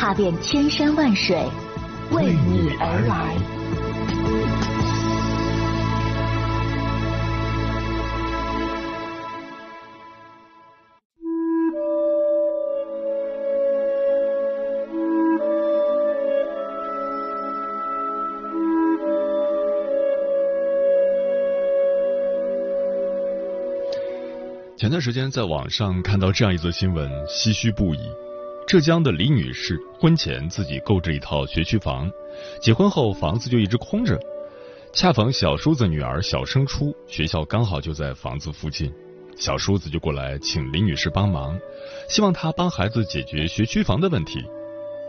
踏遍千山万水，为你而来。前段时间在网上看到这样一则新闻，唏嘘不已。浙江的李女士婚前自己购置一套学区房，结婚后房子就一直空着。恰逢小叔子女儿小升初，学校刚好就在房子附近，小叔子就过来请李女士帮忙，希望她帮孩子解决学区房的问题。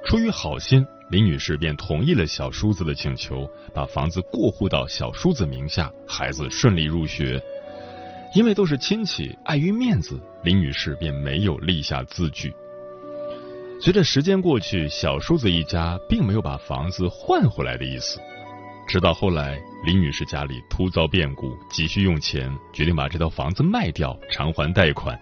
出于好心，李女士便同意了小叔子的请求，把房子过户到小叔子名下，孩子顺利入学。因为都是亲戚，碍于面子，李女士便没有立下字据。随着时间过去，小叔子一家并没有把房子换回来的意思。直到后来，李女士家里突遭变故，急需用钱，决定把这套房子卖掉偿还贷款。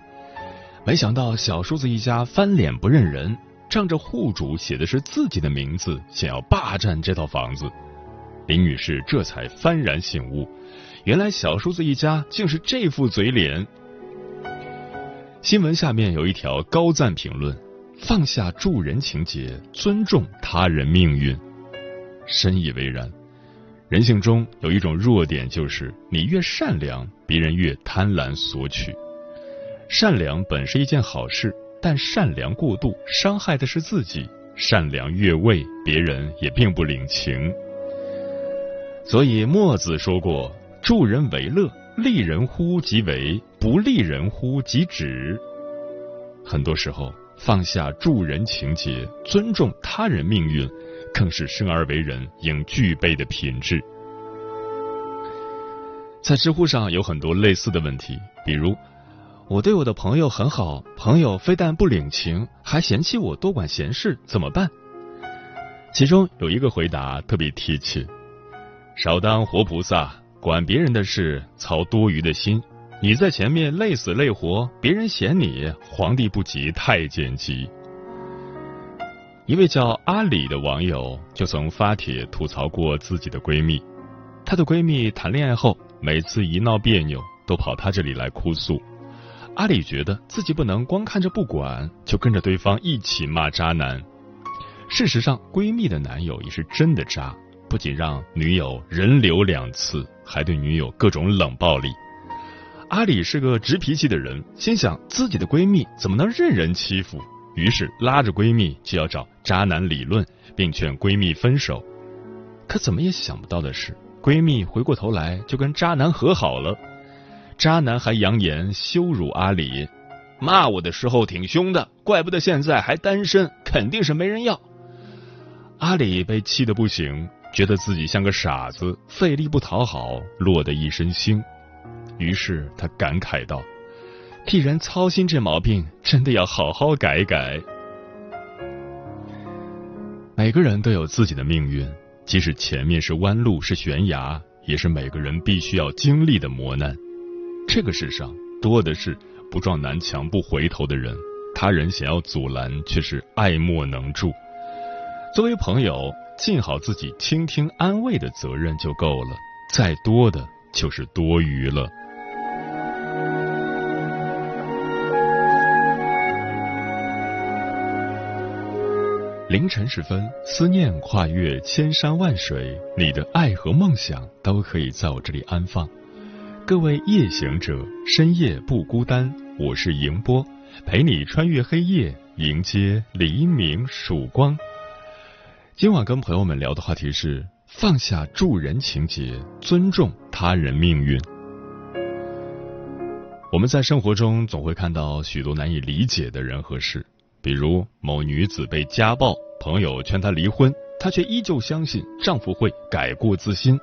没想到小叔子一家翻脸不认人，仗着户主写的是自己的名字，想要霸占这套房子。李女士这才幡然醒悟。原来小叔子一家竟是这副嘴脸。新闻下面有一条高赞评论：放下助人情节，尊重他人命运。深以为然。人性中有一种弱点，就是你越善良，别人越贪婪索取。善良本是一件好事，但善良过度，伤害的是自己。善良越位，别人也并不领情。所以墨子说过。助人为乐，利人乎即为，不利人乎即止。很多时候，放下助人情节，尊重他人命运，更是生而为人应具备的品质。在知乎上有很多类似的问题，比如：我对我的朋友很好，朋友非但不领情，还嫌弃我多管闲事，怎么办？其中有一个回答特别贴切：少当活菩萨。管别人的事，操多余的心。你在前面累死累活，别人嫌你皇帝不急太监急。一位叫阿里的网友就曾发帖吐槽过自己的闺蜜，她的闺蜜谈恋爱后，每次一闹别扭，都跑她这里来哭诉。阿里觉得自己不能光看着不管，就跟着对方一起骂渣男。事实上，闺蜜的男友也是真的渣。不仅让女友人流两次，还对女友各种冷暴力。阿里是个直脾气的人，心想自己的闺蜜怎么能任人欺负，于是拉着闺蜜就要找渣男理论，并劝闺蜜分手。可怎么也想不到的是，闺蜜回过头来就跟渣男和好了。渣男还扬言羞辱阿里，骂我的时候挺凶的，怪不得现在还单身，肯定是没人要。阿里被气得不行。觉得自己像个傻子，费力不讨好，落得一身腥。于是他感慨道：“替人操心这毛病，真的要好好改改。”每个人都有自己的命运，即使前面是弯路是悬崖，也是每个人必须要经历的磨难。这个世上多的是不撞南墙不回头的人，他人想要阻拦，却是爱莫能助。作为朋友。尽好自己倾听安慰的责任就够了，再多的就是多余了。凌晨时分，思念跨越千山万水，你的爱和梦想都可以在我这里安放。各位夜行者，深夜不孤单，我是迎波，陪你穿越黑夜，迎接黎明曙光。今晚跟朋友们聊的话题是放下助人情节，尊重他人命运。我们在生活中总会看到许多难以理解的人和事，比如某女子被家暴，朋友劝她离婚，她却依旧相信丈夫会改过自新。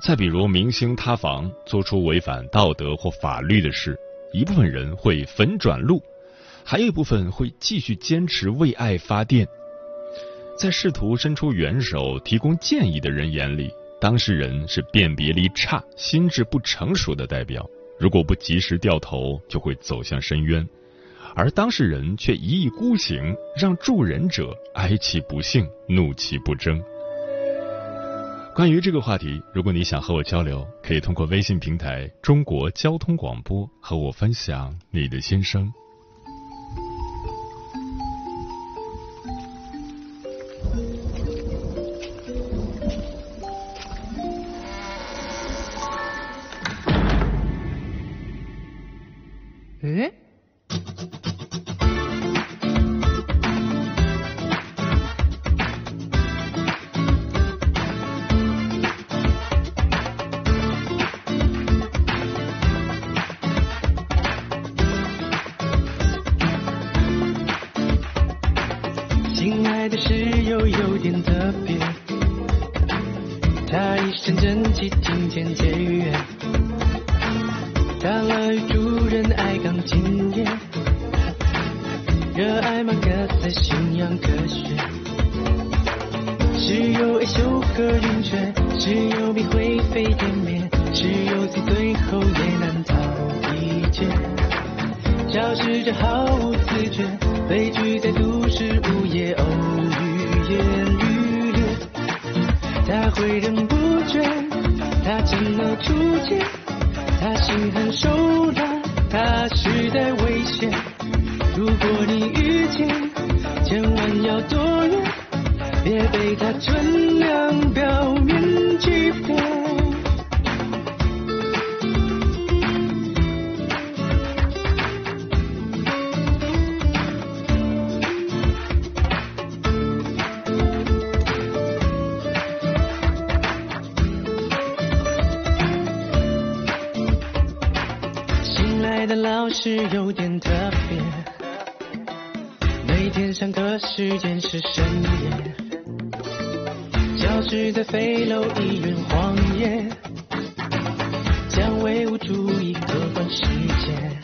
再比如，明星塌房，做出违反道德或法律的事，一部分人会粉转路，还有一部分会继续坚持为爱发电。在试图伸出援手、提供建议的人眼里，当事人是辨别力差、心智不成熟的代表。如果不及时掉头，就会走向深渊。而当事人却一意孤行，让助人者哀其不幸，怒其不争。关于这个话题，如果你想和我交流，可以通过微信平台“中国交通广播”和我分享你的心声。诶亲爱的室友有点特别，他一身正气。为人不倦，他怎么出界？他心狠手辣，他实在危险。如果你遇见，千万要躲远，别被他吞两。不注意客观世界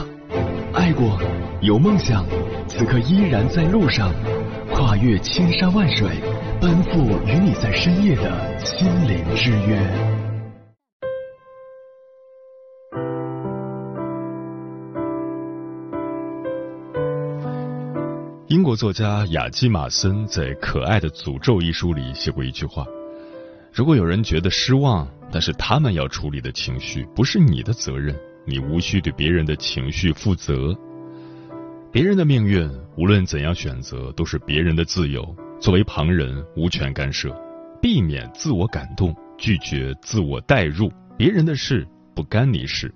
爱过，有梦想，此刻依然在路上，跨越千山万水，奔赴与你在深夜的心灵之约。英国作家雅基马森在《可爱的诅咒》一书里写过一句话：“如果有人觉得失望，但是他们要处理的情绪不是你的责任。”你无需对别人的情绪负责，别人的命运无论怎样选择都是别人的自由，作为旁人无权干涉，避免自我感动，拒绝自我代入，别人的事不干你事，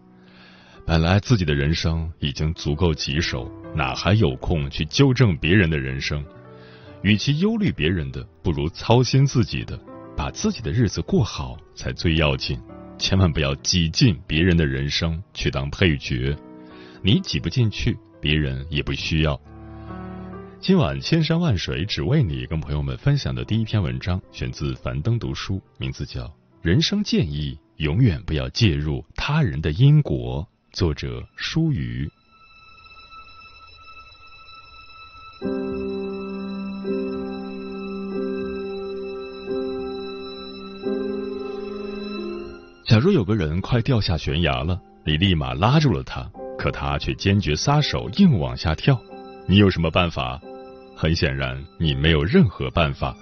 本来自己的人生已经足够棘手，哪还有空去纠正别人的人生？与其忧虑别人的，不如操心自己的，把自己的日子过好才最要紧。千万不要挤进别人的人生去当配角，你挤不进去，别人也不需要。今晚千山万水只为你，跟朋友们分享的第一篇文章选自樊登读书，名字叫《人生建议：永远不要介入他人的因果》。作者舒瑜。假如有个人快掉下悬崖了，你立马拉住了他，可他却坚决撒手，硬往下跳，你有什么办法？很显然，你没有任何办法。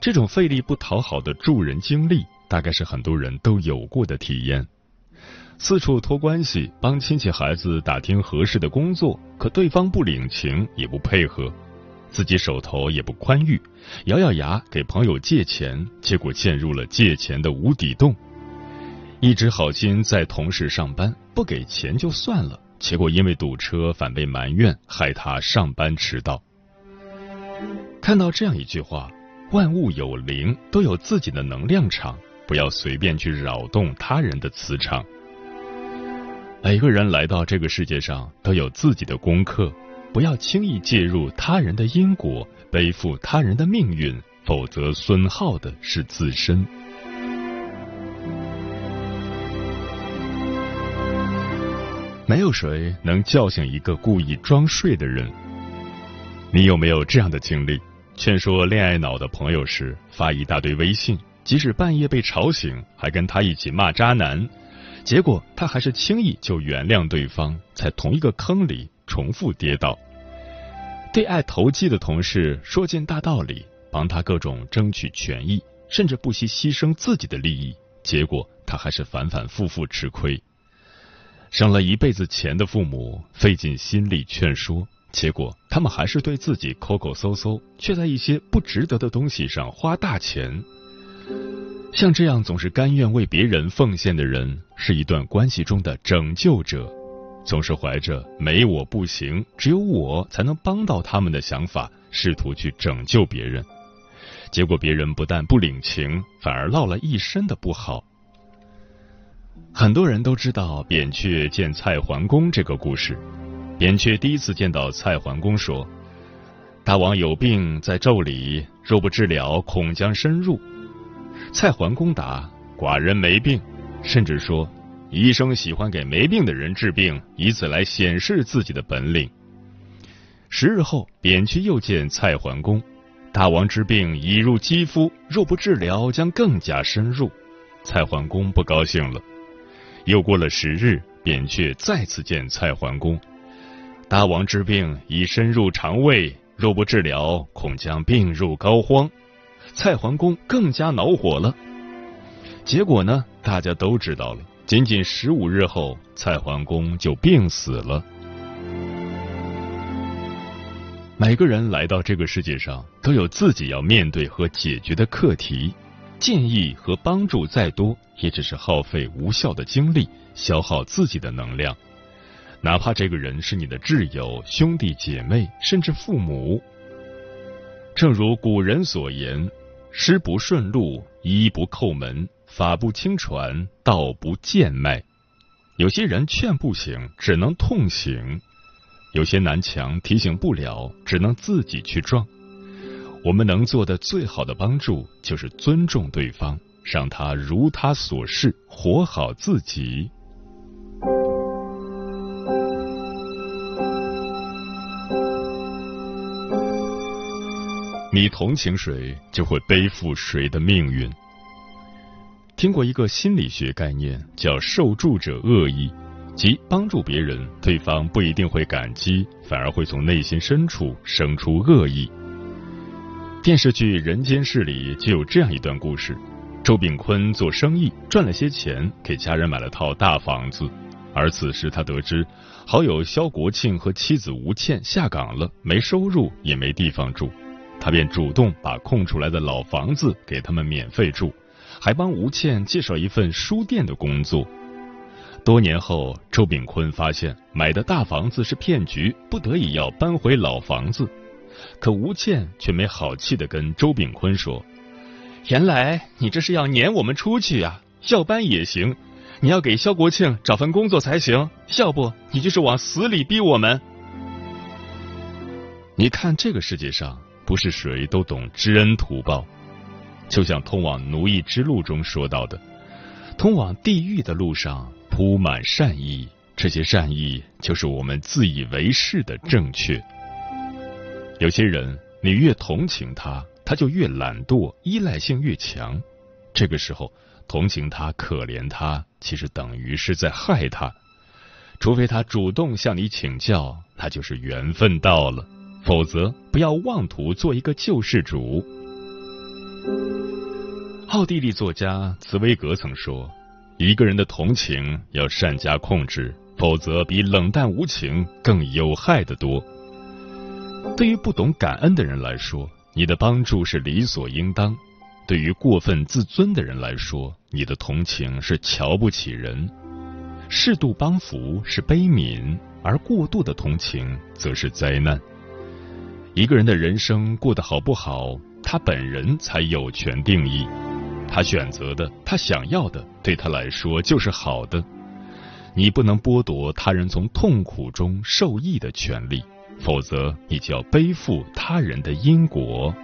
这种费力不讨好的助人经历，大概是很多人都有过的体验。四处托关系帮亲戚孩子打听合适的工作，可对方不领情也不配合，自己手头也不宽裕，咬咬牙给朋友借钱，结果陷入了借钱的无底洞。一直好心在同事上班，不给钱就算了，结果因为堵车反被埋怨，害他上班迟到。看到这样一句话：万物有灵，都有自己的能量场，不要随便去扰动他人的磁场。每个人来到这个世界上都有自己的功课，不要轻易介入他人的因果，背负他人的命运，否则损耗的是自身。没有谁能叫醒一个故意装睡的人。你有没有这样的经历？劝说恋爱脑的朋友时，发一大堆微信，即使半夜被吵醒，还跟他一起骂渣男。结果他还是轻易就原谅对方，在同一个坑里重复跌倒。对爱投机的同事说尽大道理，帮他各种争取权益，甚至不惜牺牲自己的利益，结果他还是反反复复吃亏。省了一辈子钱的父母费尽心力劝说，结果他们还是对自己抠抠搜搜，却在一些不值得的东西上花大钱。像这样总是甘愿为别人奉献的人，是一段关系中的拯救者，总是怀着没我不行，只有我才能帮到他们的想法，试图去拯救别人。结果别人不但不领情，反而落了一身的不好。很多人都知道扁鹊见蔡桓公这个故事。扁鹊第一次见到蔡桓公，说：“大王有病在胄里，若不治疗，恐将深入。”蔡桓公答：“寡人没病。”甚至说：“医生喜欢给没病的人治病，以此来显示自己的本领。”十日后，扁鹊又见蔡桓公：“大王之病已入肌肤，若不治疗，将更加深入。”蔡桓公不高兴了。又过了十日，扁鹊再次见蔡桓公：“大王之病已深入肠胃，若不治疗，恐将病入膏肓。”蔡桓公更加恼火了，结果呢？大家都知道了。仅仅十五日后，蔡桓公就病死了。每个人来到这个世界上，都有自己要面对和解决的课题。建议和帮助再多，也只是耗费无效的精力，消耗自己的能量。哪怕这个人是你的挚友、兄弟姐妹，甚至父母。正如古人所言：“师不顺路，医不叩门，法不轻传，道不见迈。”有些人劝不醒，只能痛醒；有些南墙提醒不了，只能自己去撞。我们能做的最好的帮助，就是尊重对方，让他如他所示，活好自己。你同情谁，就会背负谁的命运。听过一个心理学概念，叫受助者恶意，即帮助别人，对方不一定会感激，反而会从内心深处生出恶意。电视剧《人间世》里就有这样一段故事：周炳坤做生意赚了些钱，给家人买了套大房子，而此时他得知好友肖国庆和妻子吴倩下岗了，没收入也没地方住。他便主动把空出来的老房子给他们免费住，还帮吴倩介绍一份书店的工作。多年后，周炳坤发现买的大房子是骗局，不得已要搬回老房子。可吴倩却没好气的跟周炳坤说：“原来你这是要撵我们出去呀？要搬也行，你要给肖国庆找份工作才行，要不你就是往死里逼我们。”你看这个世界上，不是谁都懂知恩图报，就像通往奴役之路中说到的，通往地狱的路上。铺满善意，这些善意就是我们自以为是的正确。有些人，你越同情他，他就越懒惰，依赖性越强。这个时候，同情他、可怜他，其实等于是在害他。除非他主动向你请教，那就是缘分到了；否则，不要妄图做一个救世主。奥地利作家茨威格曾说。一个人的同情要善加控制，否则比冷淡无情更有害的多。对于不懂感恩的人来说，你的帮助是理所应当；对于过分自尊的人来说，你的同情是瞧不起人。适度帮扶是悲悯，而过度的同情则是灾难。一个人的人生过得好不好，他本人才有权定义。他选择的，他想要的，对他来说就是好的。你不能剥夺他人从痛苦中受益的权利，否则你就要背负他人的因果。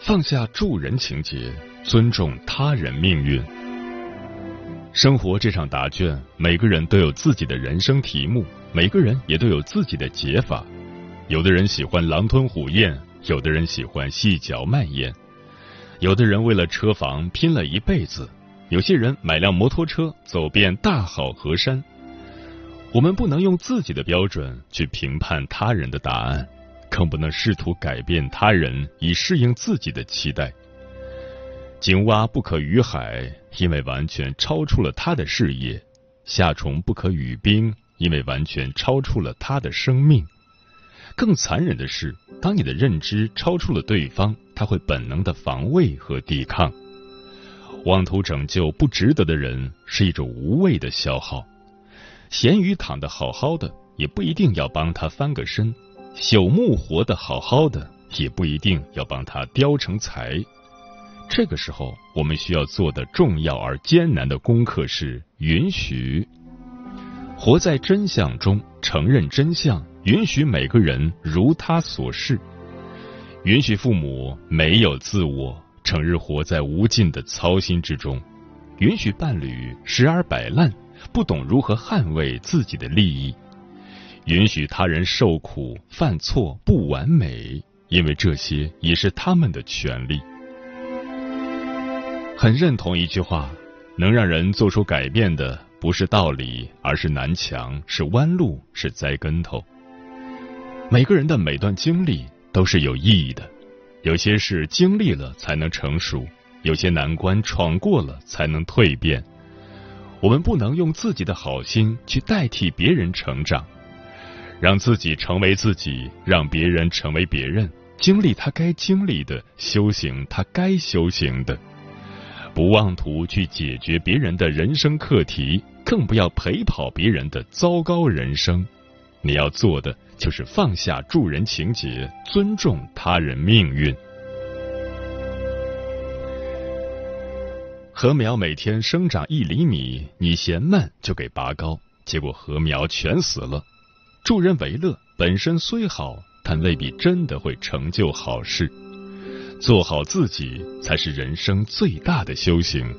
放下助人情节，尊重他人命运。生活这场答卷，每个人都有自己的人生题目，每个人也都有自己的解法。有的人喜欢狼吞虎咽，有的人喜欢细嚼慢咽，有的人为了车房拼了一辈子，有些人买辆摩托车走遍大好河山。我们不能用自己的标准去评判他人的答案，更不能试图改变他人以适应自己的期待。井蛙不可语海，因为完全超出了他的视野；夏虫不可语冰，因为完全超出了他的生命。更残忍的是，当你的认知超出了对方，他会本能的防卫和抵抗。妄图拯救不值得的人，是一种无谓的消耗。咸鱼躺得好好的，也不一定要帮他翻个身；朽木活得好好的，也不一定要帮他雕成材。这个时候，我们需要做的重要而艰难的功课是允许，活在真相中，承认真相，允许每个人如他所示，允许父母没有自我，整日活在无尽的操心之中，允许伴侣时而摆烂，不懂如何捍卫自己的利益，允许他人受苦、犯错、不完美，因为这些也是他们的权利。很认同一句话：能让人做出改变的，不是道理，而是南墙，是弯路，是栽跟头。每个人的每段经历都是有意义的，有些事经历了才能成熟，有些难关闯过了才能蜕变。我们不能用自己的好心去代替别人成长，让自己成为自己，让别人成为别人，经历他该经历的，修行他该修行的。不妄图去解决别人的人生课题，更不要陪跑别人的糟糕人生。你要做的就是放下助人情节，尊重他人命运。禾苗每天生长一厘米，你嫌慢就给拔高，结果禾苗全死了。助人为乐本身虽好，但未必真的会成就好事。做好自己才是人生最大的修行。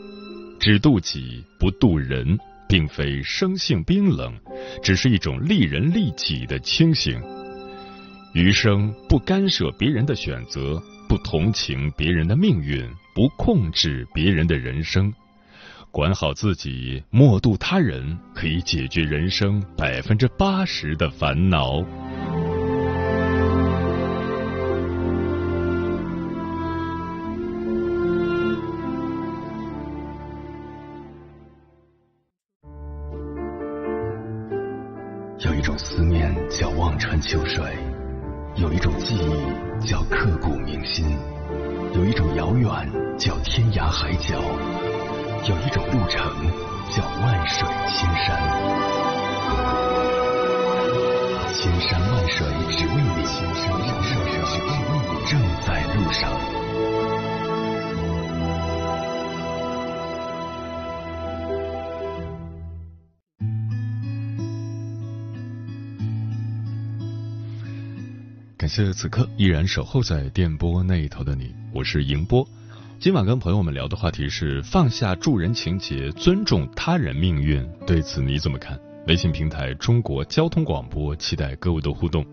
只渡己不渡人，并非生性冰冷，只是一种利人利己的清醒。余生不干涉别人的选择，不同情别人的命运，不控制别人的人生，管好自己，莫度他人，可以解决人生百分之八十的烦恼。感谢此刻依然守候在电波那一头的你，我是迎波。今晚跟朋友们聊的话题是放下助人情节，尊重他人命运。对此你怎么看？微信平台中国交通广播，期待各位的互动。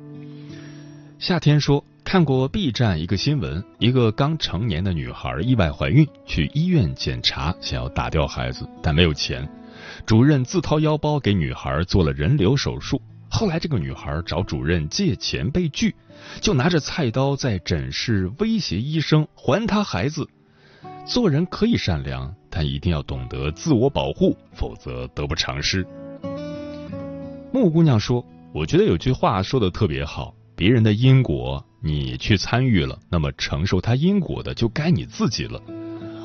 夏天说看过 B 站一个新闻，一个刚成年的女孩意外怀孕，去医院检查，想要打掉孩子，但没有钱，主任自掏腰包给女孩做了人流手术。后来这个女孩找主任借钱被拒。就拿着菜刀在诊室威胁医生还她孩子。做人可以善良，但一定要懂得自我保护，否则得不偿失。木姑娘说：“我觉得有句话说的特别好，别人的因果你去参与了，那么承受他因果的就该你自己了。”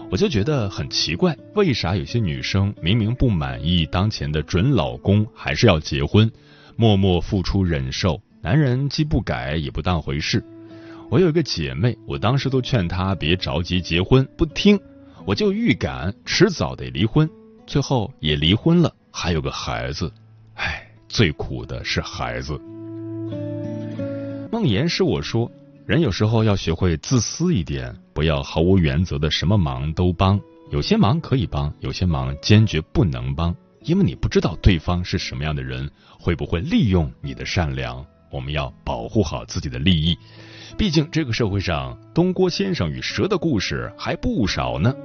我就觉得很奇怪，为啥有些女生明明不满意当前的准老公，还是要结婚，默默付出忍受。男人既不改也不当回事。我有一个姐妹，我当时都劝她别着急结婚，不听。我就预感迟早得离婚，最后也离婚了，还有个孩子。唉，最苦的是孩子。梦言是我说，人有时候要学会自私一点，不要毫无原则的什么忙都帮。有些忙可以帮，有些忙坚决不能帮，因为你不知道对方是什么样的人，会不会利用你的善良。我们要保护好自己的利益，毕竟这个社会上东郭先生与蛇的故事还不少呢。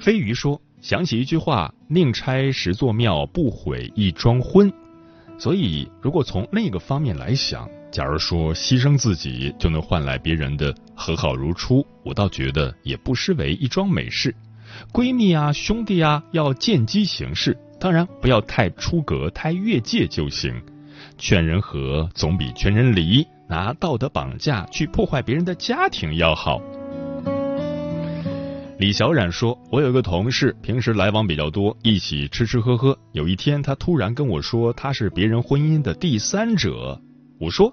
飞鱼说：“想起一句话，宁拆十座庙，不毁一桩婚。”所以，如果从另一个方面来想，假如说牺牲自己就能换来别人的和好如初，我倒觉得也不失为一桩美事。闺蜜啊，兄弟啊，要见机行事，当然不要太出格、太越界就行。劝人和总比劝人离，拿道德绑架去破坏别人的家庭要好。李小冉说：“我有一个同事，平时来往比较多，一起吃吃喝喝。有一天，他突然跟我说他是别人婚姻的第三者。我说：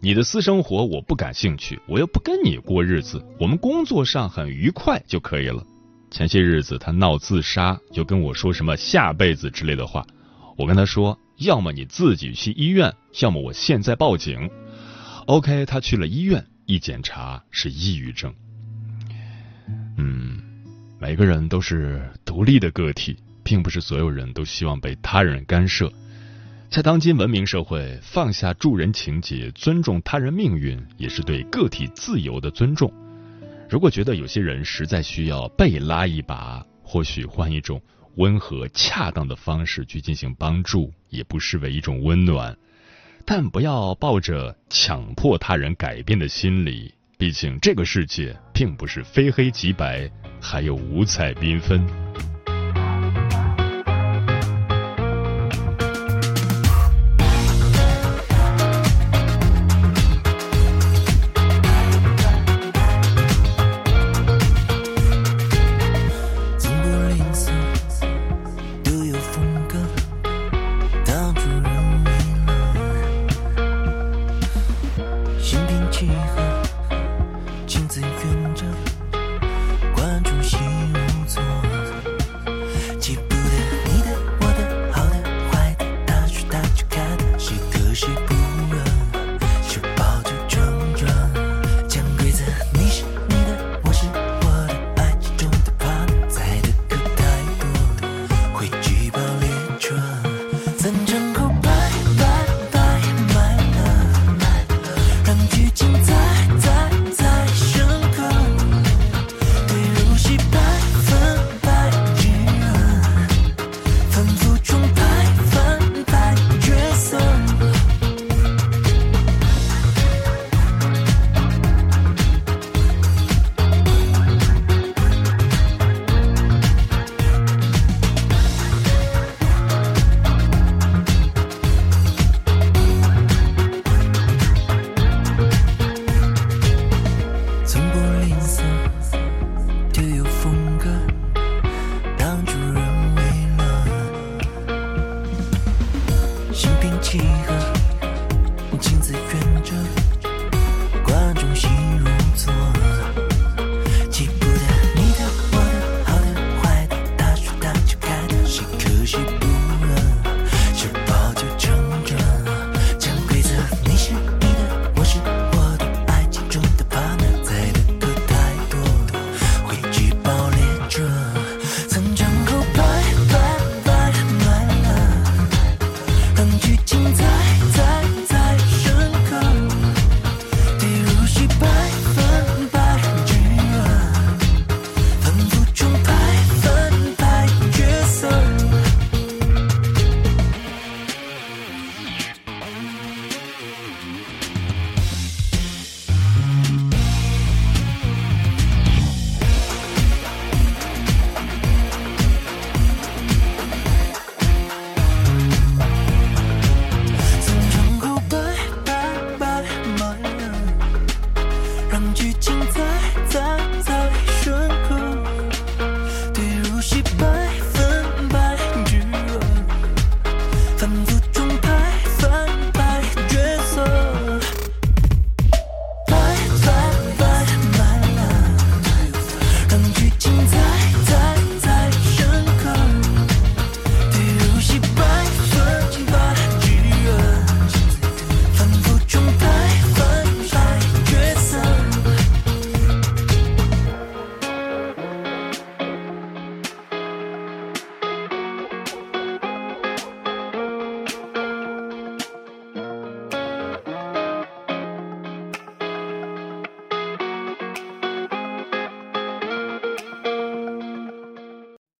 你的私生活我不感兴趣，我又不跟你过日子，我们工作上很愉快就可以了。前些日子他闹自杀，就跟我说什么下辈子之类的话。我跟他说。”要么你自己去医院，要么我现在报警。OK，他去了医院，一检查是抑郁症。嗯，每个人都是独立的个体，并不是所有人都希望被他人干涉。在当今文明社会，放下助人情节，尊重他人命运，也是对个体自由的尊重。如果觉得有些人实在需要被拉一把，或许换一种。温和恰当的方式去进行帮助，也不失为一种温暖，但不要抱着强迫他人改变的心理。毕竟这个世界并不是非黑即白，还有五彩缤纷。